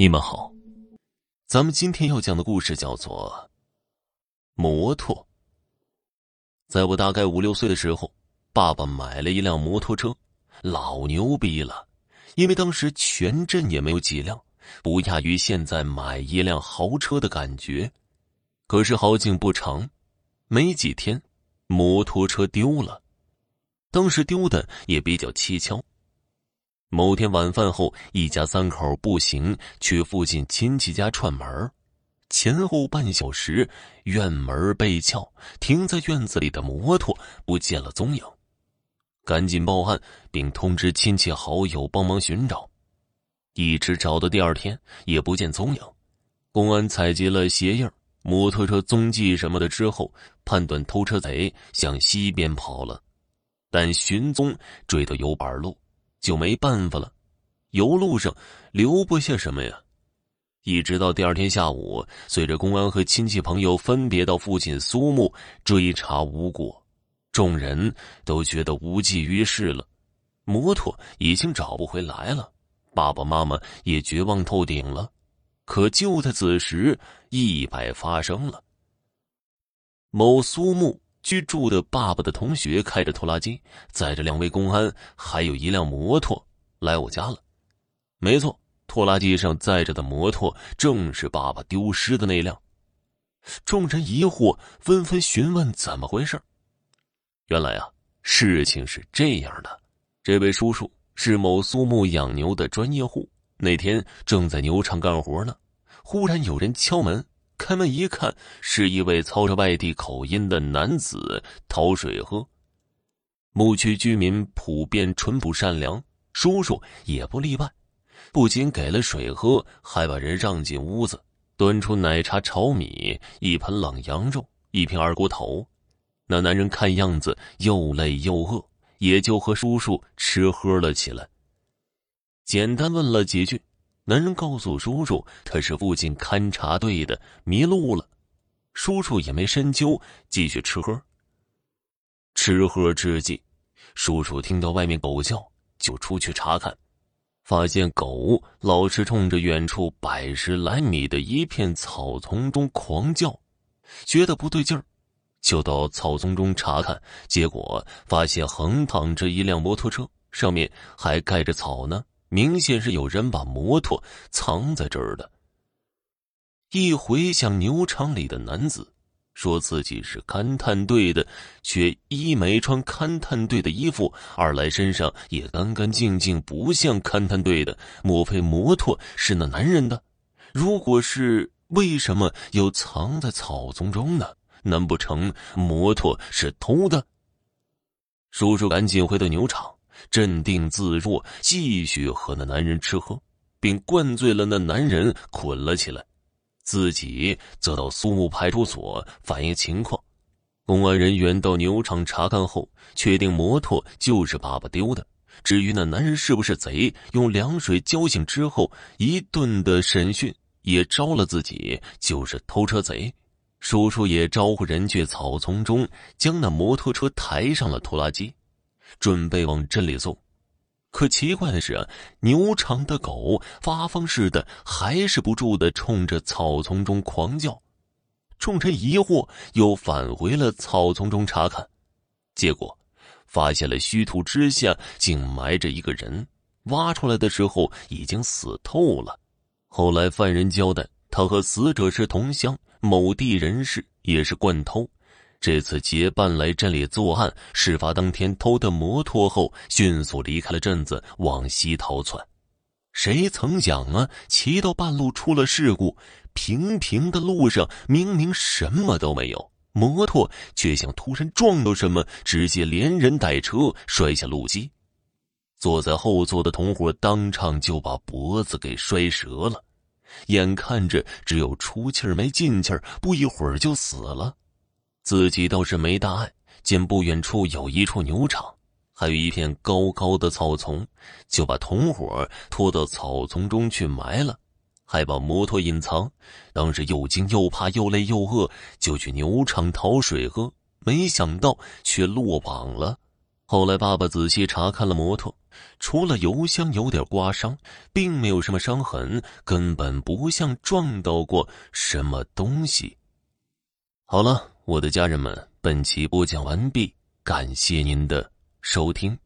你们好，咱们今天要讲的故事叫做《摩托》。在我大概五六岁的时候，爸爸买了一辆摩托车，老牛逼了，因为当时全镇也没有几辆，不亚于现在买一辆豪车的感觉。可是好景不长，没几天，摩托车丢了，当时丢的也比较蹊跷。某天晚饭后，一家三口步行去附近亲戚家串门前后半小时，院门被撬，停在院子里的摩托不见了踪影，赶紧报案，并通知亲戚好友帮忙寻找，一直找到第二天也不见踪影。公安采集了鞋印、摩托车踪迹什么的之后，判断偷车贼向西边跑了，但寻踪追到油板路。就没办法了，油路上留不下什么呀。一直到第二天下午，随着公安和亲戚朋友分别到附近苏木追查无果，众人都觉得无济于事了。摩托已经找不回来了，爸爸妈妈也绝望透顶了。可就在此时，意外发生了。某苏木。居住的爸爸的同学开着拖拉机，载着两位公安，还有一辆摩托来我家了。没错，拖拉机上载着的摩托正是爸爸丢失的那辆。众人疑惑，纷纷询问怎么回事。原来啊，事情是这样的：这位叔叔是某苏木养牛的专业户，那天正在牛场干活呢，忽然有人敲门。开门一看，是一位操着外地口音的男子讨水喝。牧区居民普遍淳朴善良，叔叔也不例外，不仅给了水喝，还把人让进屋子，端出奶茶、炒米、一盆冷羊肉、一瓶二锅头。那男人看样子又累又饿，也就和叔叔吃喝了起来。简单问了几句。男人告诉叔叔，他是附近勘察队的，迷路了。叔叔也没深究，继续吃喝。吃喝之际，叔叔听到外面狗叫，就出去查看，发现狗老是冲着远处百十来米的一片草丛中狂叫，觉得不对劲儿，就到草丛中查看，结果发现横躺着一辆摩托车，上面还盖着草呢。明显是有人把摩托藏在这儿的。一回想牛场里的男子，说自己是勘探队的，却一没穿勘探队的衣服，二来身上也干干净净，不像勘探队的。莫非摩托是那男人的？如果是，为什么又藏在草丛中呢？难不成摩托是偷的？叔叔赶紧回到牛场。镇定自若，继续和那男人吃喝，并灌醉了那男人，捆了起来，自己则到苏木派出所反映情况。公安人员到牛场查看后，确定摩托就是爸爸丢的。至于那男人是不是贼，用凉水浇醒之后，一顿的审讯也招了自己就是偷车贼。叔叔也招呼人去草丛中将那摩托车抬上了拖拉机。准备往镇里送，可奇怪的是啊，牛场的狗发疯似的，还是不住的冲着草丛中狂叫。众人疑惑，又返回了草丛中查看，结果发现了虚土之下竟埋着一个人，挖出来的时候已经死透了。后来犯人交代，他和死者是同乡，某地人士，也是惯偷。这次结伴来镇里作案，事发当天偷的摩托后，迅速离开了镇子，往西逃窜。谁曾想啊，骑到半路出了事故。平平的路上明明什么都没有，摩托却像突然撞到什么，直接连人带车摔下路基。坐在后座的同伙当场就把脖子给摔折了，眼看着只有出气没进气，不一会儿就死了。自己倒是没大碍，见不远处有一处牛场，还有一片高高的草丛，就把同伙拖到草丛中去埋了，还把摩托隐藏。当时又惊又怕又累又饿，就去牛场讨水喝，没想到却落网了。后来爸爸仔细查看了摩托，除了油箱有点刮伤，并没有什么伤痕，根本不像撞到过什么东西。好了，我的家人们，本期播讲完毕，感谢您的收听。